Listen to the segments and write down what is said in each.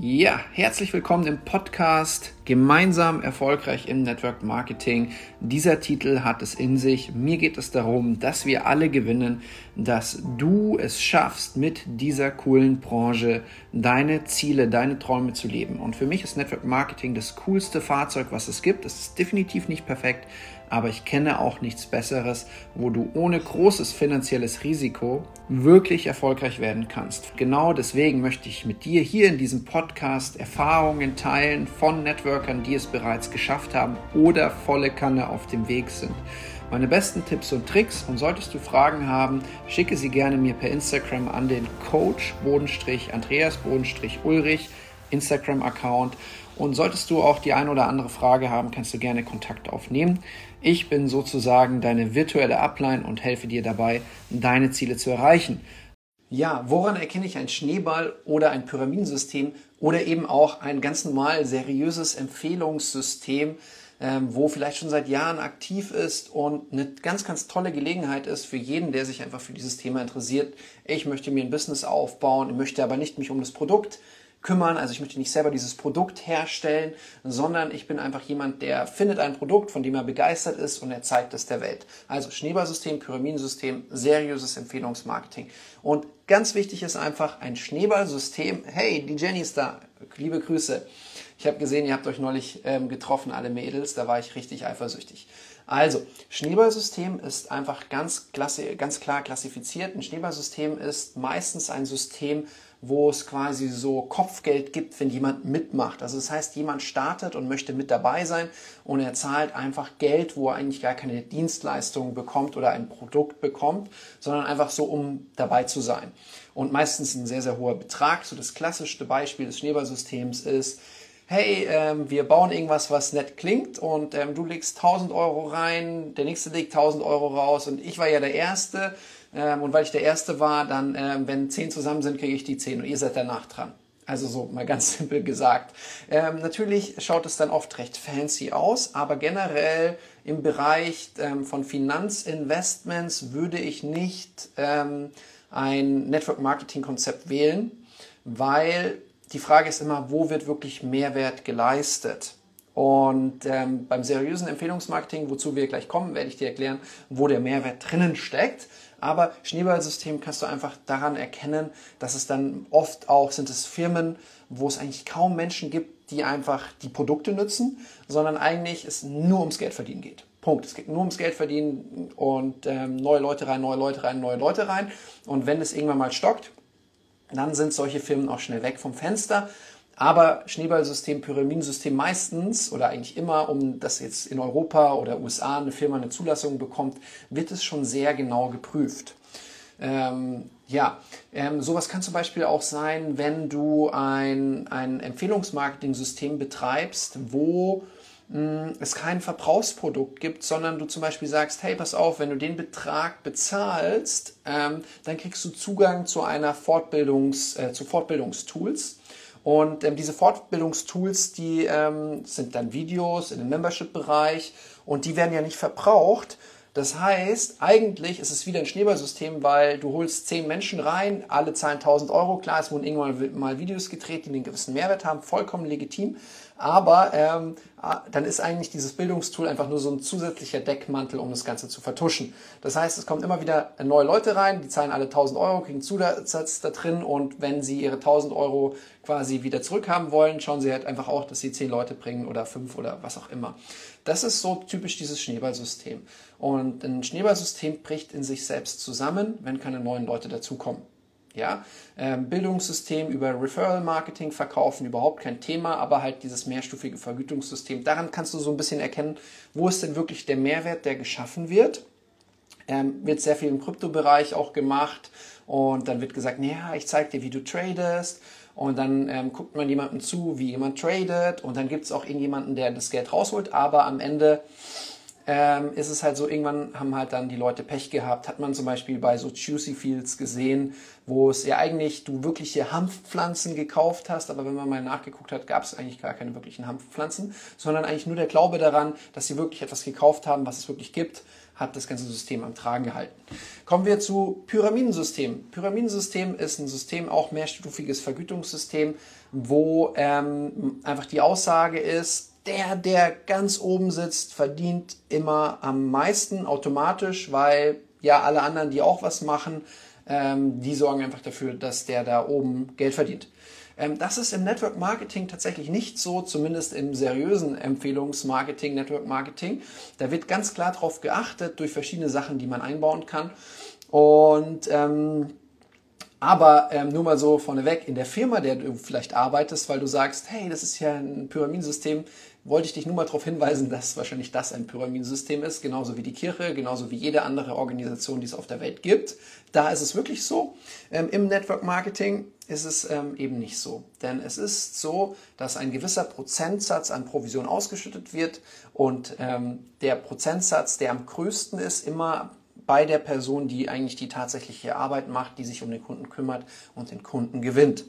Ja, herzlich willkommen im Podcast Gemeinsam erfolgreich im Network Marketing. Dieser Titel hat es in sich. Mir geht es darum, dass wir alle gewinnen, dass du es schaffst, mit dieser coolen Branche deine Ziele, deine Träume zu leben. Und für mich ist Network Marketing das coolste Fahrzeug, was es gibt. Es ist definitiv nicht perfekt, aber ich kenne auch nichts Besseres, wo du ohne großes finanzielles Risiko wirklich erfolgreich werden kannst. Genau deswegen möchte ich mit dir hier in diesem Podcast Erfahrungen teilen von Networkern, die es bereits geschafft haben oder volle Kanne auf dem Weg sind. Meine besten Tipps und Tricks und solltest du Fragen haben, schicke sie gerne mir per Instagram an den Coach Andreas Ulrich Instagram-Account. Und solltest du auch die ein oder andere Frage haben, kannst du gerne Kontakt aufnehmen. Ich bin sozusagen deine virtuelle Upline und helfe dir dabei, deine Ziele zu erreichen. Ja, woran erkenne ich ein Schneeball oder ein Pyramidensystem oder eben auch ein ganz normal seriöses Empfehlungssystem, ähm, wo vielleicht schon seit Jahren aktiv ist und eine ganz, ganz tolle Gelegenheit ist für jeden, der sich einfach für dieses Thema interessiert. Ich möchte mir ein Business aufbauen, möchte aber nicht mich um das Produkt kümmern. Also ich möchte nicht selber dieses Produkt herstellen, sondern ich bin einfach jemand, der findet ein Produkt, von dem er begeistert ist und er zeigt es der Welt. Also Schneeballsystem, Pyramidensystem, seriöses Empfehlungsmarketing. Und ganz wichtig ist einfach ein Schneeballsystem. Hey, die Jenny ist da. Liebe Grüße. Ich habe gesehen, ihr habt euch neulich ähm, getroffen, alle Mädels. Da war ich richtig eifersüchtig. Also, Schneeballsystem ist einfach ganz, klassi ganz klar klassifiziert. Ein Schneeballsystem ist meistens ein System, wo es quasi so Kopfgeld gibt, wenn jemand mitmacht. Also das heißt, jemand startet und möchte mit dabei sein und er zahlt einfach Geld, wo er eigentlich gar keine Dienstleistung bekommt oder ein Produkt bekommt, sondern einfach so, um dabei zu sein. Und meistens ein sehr, sehr hoher Betrag. So das klassischste Beispiel des Schneeballsystems ist, hey, ähm, wir bauen irgendwas, was nett klingt und ähm, du legst 1000 Euro rein, der nächste legt 1000 Euro raus und ich war ja der Erste ähm, und weil ich der Erste war, dann, ähm, wenn zehn zusammen sind, kriege ich die zehn und ihr seid danach dran. Also so mal ganz simpel gesagt. Ähm, natürlich schaut es dann oft recht fancy aus, aber generell im Bereich ähm, von Finanzinvestments würde ich nicht ähm, ein Network Marketing Konzept wählen, weil die Frage ist immer, wo wird wirklich Mehrwert geleistet? Und ähm, beim seriösen Empfehlungsmarketing, wozu wir gleich kommen, werde ich dir erklären, wo der Mehrwert drinnen steckt. Aber Schneeballsystem kannst du einfach daran erkennen, dass es dann oft auch sind es Firmen, wo es eigentlich kaum Menschen gibt, die einfach die Produkte nutzen, sondern eigentlich es nur ums Geld verdienen geht. Punkt. Es geht nur ums Geld verdienen und ähm, neue Leute rein, neue Leute rein, neue Leute rein. Und wenn es irgendwann mal stockt, dann sind solche Firmen auch schnell weg vom Fenster aber Schneeballsystem, Pyramidensystem meistens oder eigentlich immer, um das jetzt in Europa oder USA eine Firma eine Zulassung bekommt, wird es schon sehr genau geprüft. Ähm, ja, ähm, sowas kann zum Beispiel auch sein, wenn du ein, ein Empfehlungsmarketing-System betreibst, wo mh, hm, es kein Verbrauchsprodukt gibt, sondern du zum Beispiel sagst, hey, pass auf, wenn du den Betrag bezahlst, ähm, dann kriegst du Zugang zu einer Fortbildungs, äh, zu Fortbildungstools und ähm, diese Fortbildungstools, die ähm, sind dann Videos in dem Membership-Bereich und die werden ja nicht verbraucht. Das heißt, eigentlich ist es wieder ein Schneeballsystem, weil du holst zehn Menschen rein, alle zahlen 1000 Euro. Klar, es wurden irgendwann mal Videos gedreht, die einen gewissen Mehrwert haben, vollkommen legitim. Aber ähm, ah, dann ist eigentlich dieses Bildungstool einfach nur so ein zusätzlicher Deckmantel, um das Ganze zu vertuschen. Das heißt, es kommen immer wieder neue Leute rein, die zahlen alle 1000 Euro, kriegen Zusatz da drin und wenn sie ihre 1000 Euro quasi wieder zurückhaben wollen, schauen sie halt einfach auch, dass sie zehn Leute bringen oder fünf oder was auch immer. Das ist so typisch dieses Schneeballsystem. Und ein Schneeballsystem bricht in sich selbst zusammen, wenn keine neuen Leute dazukommen. Ja, ähm, Bildungssystem über Referral Marketing verkaufen überhaupt kein Thema, aber halt dieses mehrstufige Vergütungssystem. Daran kannst du so ein bisschen erkennen, wo ist denn wirklich der Mehrwert, der geschaffen wird. Ähm, wird sehr viel im Kryptobereich auch gemacht und dann wird gesagt, naja, ich zeige dir, wie du tradest und dann ähm, guckt man jemandem zu, wie jemand tradet und dann gibt es auch irgendjemanden, der das Geld rausholt, aber am Ende ähm, ist es halt so, irgendwann haben halt dann die Leute Pech gehabt. Hat man zum Beispiel bei so Juicy Fields gesehen, wo es ja eigentlich du wirkliche Hanfpflanzen gekauft hast, aber wenn man mal nachgeguckt hat, gab es eigentlich gar keine wirklichen Hanfpflanzen, sondern eigentlich nur der Glaube daran, dass sie wirklich etwas gekauft haben, was es wirklich gibt hat das ganze System am Tragen gehalten. Kommen wir zu Pyramidensystem. Pyramidensystem ist ein System, auch mehrstufiges Vergütungssystem, wo ähm, einfach die Aussage ist, der, der ganz oben sitzt, verdient immer am meisten automatisch, weil ja alle anderen, die auch was machen, ähm, die sorgen einfach dafür, dass der da oben Geld verdient. Ähm, das ist im Network Marketing tatsächlich nicht so, zumindest im seriösen Empfehlungsmarketing, Network Marketing. Da wird ganz klar darauf geachtet durch verschiedene Sachen, die man einbauen kann. Und ähm, aber ähm, nur mal so vorneweg, in der Firma, der du vielleicht arbeitest, weil du sagst, hey, das ist ja ein Pyramidensystem, wollte ich dich nur mal darauf hinweisen, dass wahrscheinlich das ein Pyramidensystem ist, genauso wie die Kirche, genauso wie jede andere Organisation, die es auf der Welt gibt. Da ist es wirklich so. Ähm, Im Network Marketing ist es ähm, eben nicht so. Denn es ist so, dass ein gewisser Prozentsatz an Provision ausgeschüttet wird und ähm, der Prozentsatz, der am größten ist, immer bei der Person, die eigentlich die tatsächliche Arbeit macht, die sich um den Kunden kümmert und den Kunden gewinnt.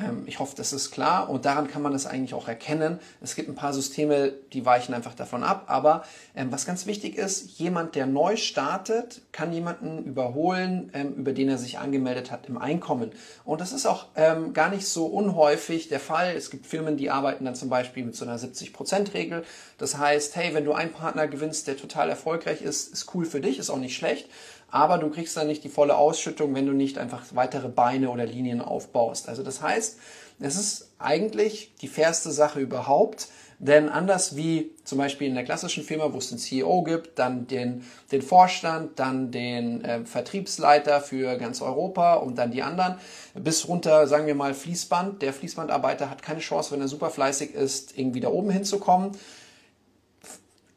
Ähm, ich hoffe, das ist klar und daran kann man es eigentlich auch erkennen. Es gibt ein paar Systeme, die weichen einfach davon ab, aber ähm, was ganz wichtig ist, jemand, der neu startet, kann jemanden überholen, ähm, über den er sich angemeldet hat im Einkommen. Und das ist auch gar nicht so unhäufig der Fall. Es gibt Firmen, die arbeiten dann zum Beispiel mit so einer 70%-Regel. Das heißt, hey, wenn du einen Partner gewinnst, der total erfolgreich ist, ist cool für dich, ist auch nicht schlecht aber du kriegst dann nicht die volle Ausschüttung, wenn du nicht einfach weitere Beine oder Linien aufbaust. Also das heißt, es ist eigentlich die fairste Sache überhaupt, denn anders wie zum Beispiel in der klassischen Firma, wo es den CEO gibt, dann den, den Vorstand, dann den äh, Vertriebsleiter für ganz Europa und dann die anderen, bis runter, sagen wir mal, Fließband. Der Fließbandarbeiter hat keine Chance, wenn er super fleißig ist, irgendwie da oben hinzukommen.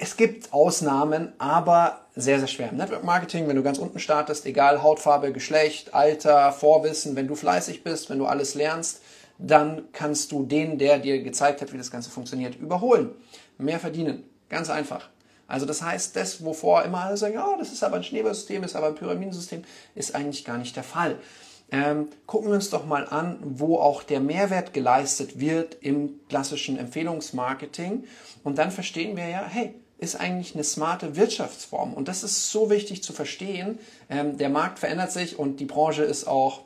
Es gibt Ausnahmen, aber sehr, sehr schwer. Im Network Marketing, wenn du ganz unten startest, egal Hautfarbe, Geschlecht, Alter, Vorwissen, wenn du fleißig bist, wenn du alles lernst, dann kannst du den, der dir gezeigt hat, wie das Ganze funktioniert, überholen. Mehr verdienen. Ganz einfach. Also das heißt, das, wovor immer alle sagen, oh, das ist aber ein Schneeballsystem, ist aber ein Pyramidensystem, ist eigentlich gar nicht der Fall. Ähm, gucken wir uns doch mal an, wo auch der Mehrwert geleistet wird im klassischen Empfehlungsmarketing. Und dann verstehen wir ja, hey, ist eigentlich eine smarte Wirtschaftsform. Und das ist so wichtig zu verstehen. Ähm, der Markt verändert sich und die Branche ist auch,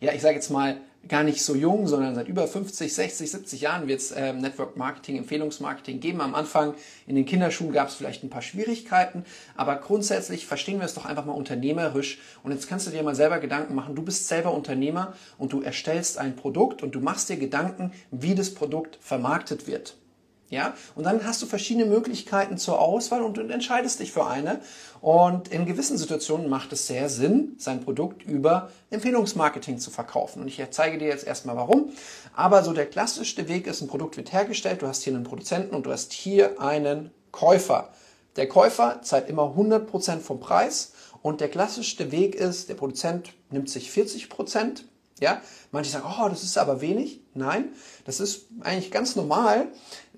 ja, ich sage jetzt mal, gar nicht so jung, sondern seit über 50, 60, 70 Jahren wird es ähm, Network Marketing, Empfehlungsmarketing geben. Am Anfang in den Kinderschuhen gab es vielleicht ein paar Schwierigkeiten, aber grundsätzlich verstehen wir es doch einfach mal unternehmerisch. Und jetzt kannst du dir mal selber Gedanken machen. Du bist selber Unternehmer und du erstellst ein Produkt und du machst dir Gedanken, wie das Produkt vermarktet wird. Ja, und dann hast du verschiedene Möglichkeiten zur Auswahl und du entscheidest dich für eine. Und in gewissen Situationen macht es sehr Sinn, sein Produkt über Empfehlungsmarketing zu verkaufen. Und ich zeige dir jetzt erstmal warum. Aber so der klassischste Weg ist, ein Produkt wird hergestellt, du hast hier einen Produzenten und du hast hier einen Käufer. Der Käufer zahlt immer 100% vom Preis und der klassischste Weg ist, der Produzent nimmt sich 40%. Ja, manche sagen, oh, das ist aber wenig. Nein, das ist eigentlich ganz normal.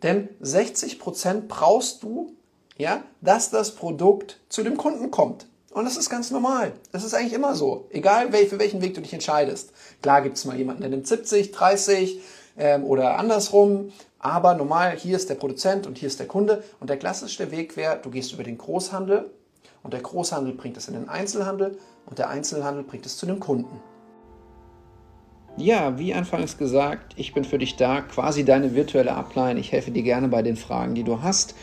Denn 60% brauchst du, ja, dass das Produkt zu dem Kunden kommt. Und das ist ganz normal. Das ist eigentlich immer so. Egal, für welchen Weg du dich entscheidest. Klar gibt es mal jemanden, der nimmt 70, 30 ähm, oder andersrum. Aber normal, hier ist der Produzent und hier ist der Kunde. Und der klassischste Weg wäre, du gehst über den Großhandel und der Großhandel bringt es in den Einzelhandel und der Einzelhandel bringt es zu dem Kunden. Ja, wie anfangs gesagt, ich bin für dich da, quasi deine virtuelle Upline. Ich helfe dir gerne bei den Fragen, die du hast.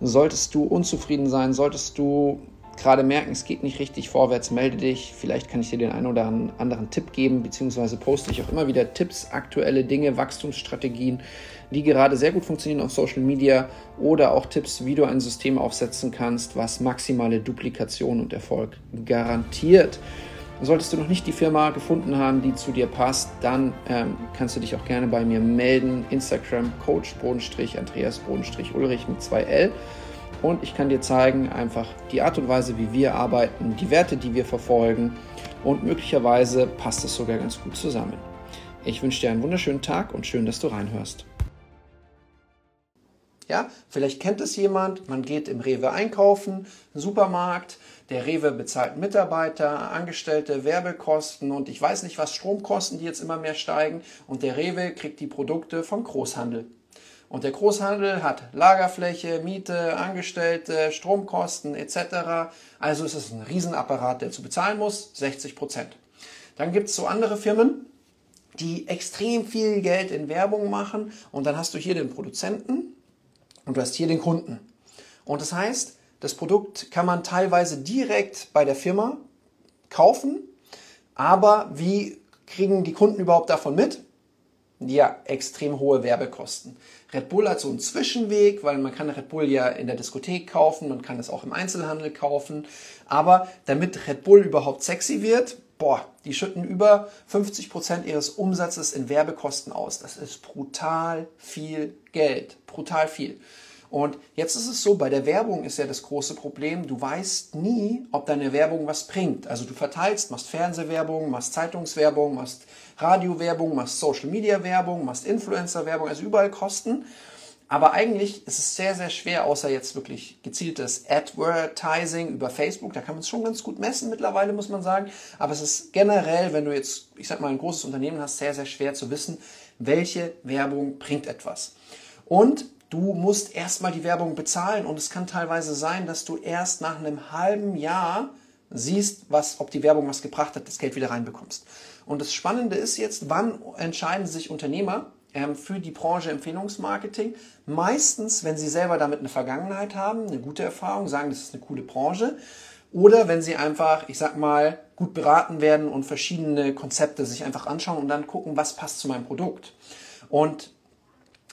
Solltest du unzufrieden sein, solltest du gerade merken, es geht nicht richtig vorwärts, melde dich. Vielleicht kann ich dir den einen oder anderen Tipp geben, beziehungsweise poste ich auch immer wieder Tipps, aktuelle Dinge, Wachstumsstrategien, die gerade sehr gut funktionieren auf Social Media oder auch Tipps, wie du ein System aufsetzen kannst, was maximale Duplikation und Erfolg garantiert. Solltest du noch nicht die Firma gefunden haben, die zu dir passt, dann ähm, kannst du dich auch gerne bei mir melden. Instagram Coach Andreas Ulrich mit 2L. Und ich kann dir zeigen, einfach die Art und Weise, wie wir arbeiten, die Werte, die wir verfolgen. Und möglicherweise passt es sogar ganz gut zusammen. Ich wünsche dir einen wunderschönen Tag und schön, dass du reinhörst. Ja, vielleicht kennt es jemand, man geht im Rewe einkaufen, Supermarkt, der Rewe bezahlt Mitarbeiter, Angestellte, Werbekosten und ich weiß nicht was, Stromkosten, die jetzt immer mehr steigen und der Rewe kriegt die Produkte vom Großhandel. Und der Großhandel hat Lagerfläche, Miete, Angestellte, Stromkosten etc. Also ist es ein Riesenapparat, der zu bezahlen muss, 60 Prozent. Dann gibt es so andere Firmen, die extrem viel Geld in Werbung machen und dann hast du hier den Produzenten und du hast hier den Kunden. Und das heißt, das Produkt kann man teilweise direkt bei der Firma kaufen, aber wie kriegen die Kunden überhaupt davon mit? Ja, extrem hohe Werbekosten. Red Bull hat so einen Zwischenweg, weil man kann Red Bull ja in der Diskothek kaufen, man kann es auch im Einzelhandel kaufen. Aber damit Red Bull überhaupt sexy wird, boah, die schütten über 50 Prozent ihres Umsatzes in Werbekosten aus. Das ist brutal viel Geld. Brutal viel. Und jetzt ist es so, bei der Werbung ist ja das große Problem, du weißt nie, ob deine Werbung was bringt. Also du verteilst, machst Fernsehwerbung, machst Zeitungswerbung, machst Radiowerbung, machst Social Media Werbung, machst Influencer Werbung, also überall Kosten. Aber eigentlich ist es sehr, sehr schwer, außer jetzt wirklich gezieltes Advertising über Facebook. Da kann man es schon ganz gut messen mittlerweile, muss man sagen. Aber es ist generell, wenn du jetzt, ich sag mal, ein großes Unternehmen hast, sehr, sehr schwer zu wissen, welche Werbung bringt etwas. Und du musst erstmal die Werbung bezahlen und es kann teilweise sein, dass du erst nach einem halben Jahr siehst, was, ob die Werbung was gebracht hat, das Geld wieder reinbekommst. Und das Spannende ist jetzt, wann entscheiden sich Unternehmer für die Branche Empfehlungsmarketing? Meistens, wenn sie selber damit eine Vergangenheit haben, eine gute Erfahrung, sagen, das ist eine coole Branche. Oder wenn sie einfach, ich sag mal, gut beraten werden und verschiedene Konzepte sich einfach anschauen und dann gucken, was passt zu meinem Produkt. Und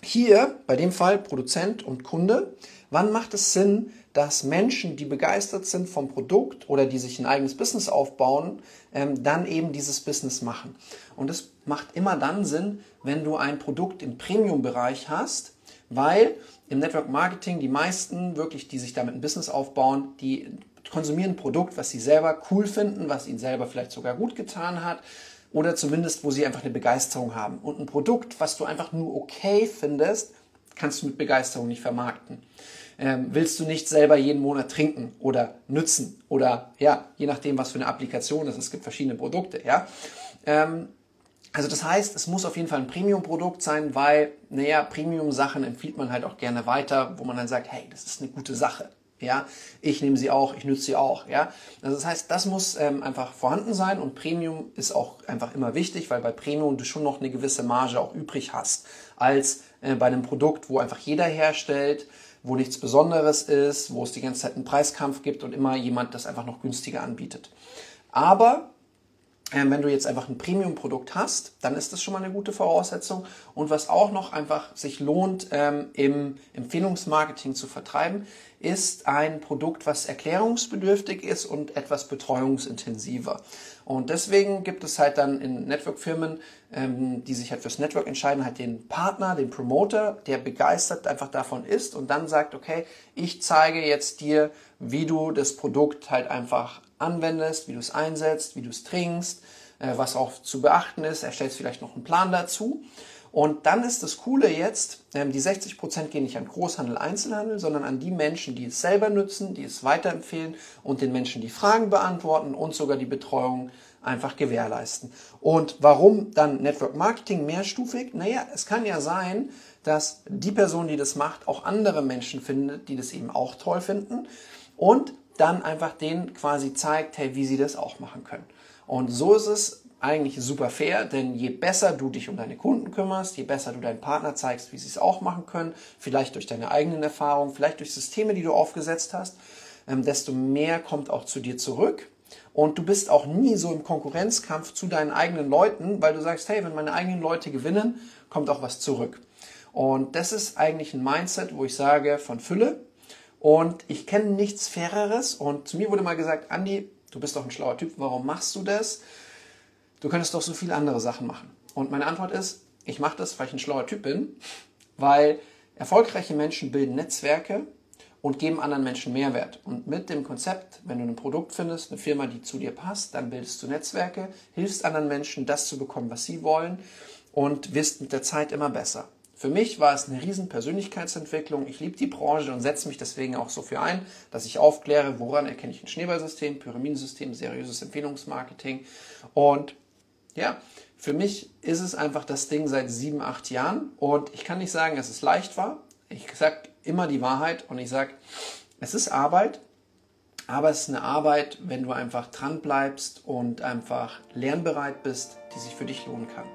hier, bei dem Fall Produzent und Kunde, wann macht es Sinn, dass Menschen, die begeistert sind vom Produkt oder die sich ein eigenes Business aufbauen, ähm, dann eben dieses Business machen. Und es macht immer dann Sinn, wenn du ein Produkt im Premium-Bereich hast, weil im Network Marketing die meisten wirklich, die sich damit ein Business aufbauen, die konsumieren ein Produkt, was sie selber cool finden, was ihnen selber vielleicht sogar gut getan hat oder zumindest, wo sie einfach eine Begeisterung haben. Und ein Produkt, was du einfach nur okay findest, kannst du mit Begeisterung nicht vermarkten. Ähm, willst du nicht selber jeden Monat trinken oder nützen oder ja, je nachdem, was für eine Applikation es ist. Es gibt verschiedene Produkte, ja. Ähm, also das heißt, es muss auf jeden Fall ein Premium-Produkt sein, weil, naja, Premium-Sachen empfiehlt man halt auch gerne weiter, wo man dann sagt, hey, das ist eine gute Sache. Ja, ich nehme sie auch, ich nütze sie auch. Ja, also das heißt, das muss ähm, einfach vorhanden sein und Premium ist auch einfach immer wichtig, weil bei Premium du schon noch eine gewisse Marge auch übrig hast als äh, bei einem Produkt, wo einfach jeder herstellt, wo nichts Besonderes ist, wo es die ganze Zeit einen Preiskampf gibt und immer jemand das einfach noch günstiger anbietet. Aber wenn du jetzt einfach ein Premium-Produkt hast, dann ist das schon mal eine gute Voraussetzung. Und was auch noch einfach sich lohnt, ähm, im Empfehlungsmarketing zu vertreiben, ist ein Produkt, was erklärungsbedürftig ist und etwas betreuungsintensiver. Und deswegen gibt es halt dann in Network-Firmen, ähm, die sich halt fürs Network entscheiden, halt den Partner, den Promoter, der begeistert einfach davon ist und dann sagt, okay, ich zeige jetzt dir, wie du das Produkt halt einfach anwendest, wie du es einsetzt, wie du es trinkst, äh, was auch zu beachten ist. Erstellst vielleicht noch einen Plan dazu. Und dann ist das Coole jetzt, ähm, die 60% gehen nicht an Großhandel, Einzelhandel, sondern an die Menschen, die es selber nutzen, die es weiterempfehlen und den Menschen, die Fragen beantworten und sogar die Betreuung einfach gewährleisten. Und warum dann Network Marketing mehrstufig? Naja, es kann ja sein, dass die Person, die das macht, auch andere Menschen findet, die das eben auch toll finden. Und dann einfach denen quasi zeigt, hey, wie sie das auch machen können. Und so ist es eigentlich super fair, denn je besser du dich um deine Kunden kümmerst, je besser du deinen Partner zeigst, wie sie es auch machen können, vielleicht durch deine eigenen Erfahrungen, vielleicht durch Systeme, die du aufgesetzt hast, ähm, desto mehr kommt auch zu dir zurück. Und du bist auch nie so im Konkurrenzkampf zu deinen eigenen Leuten, weil du sagst, hey, wenn meine eigenen Leute gewinnen, kommt auch was zurück. Und das ist eigentlich ein Mindset, wo ich sage, von Fülle, und ich kenne nichts Faireres. Und zu mir wurde mal gesagt, Andi, du bist doch ein schlauer Typ, warum machst du das? Du könntest doch so viele andere Sachen machen. Und meine Antwort ist, ich mache das, weil ich ein schlauer Typ bin, weil erfolgreiche Menschen bilden Netzwerke und geben anderen Menschen Mehrwert. Und mit dem Konzept, wenn du ein Produkt findest, eine Firma, die zu dir passt, dann bildest du Netzwerke, hilfst anderen Menschen, das zu bekommen, was sie wollen und wirst mit der Zeit immer besser. Für mich war es eine riesen Persönlichkeitsentwicklung. Ich liebe die Branche und setze mich deswegen auch so für ein, dass ich aufkläre, woran erkenne ich ein Schneeballsystem, Pyramidensystem, seriöses Empfehlungsmarketing. Und ja, für mich ist es einfach das Ding seit sieben, acht Jahren. Und ich kann nicht sagen, dass es leicht war. Ich sage immer die Wahrheit und ich sage, es ist Arbeit, aber es ist eine Arbeit, wenn du einfach dran bleibst und einfach lernbereit bist, die sich für dich lohnen kann.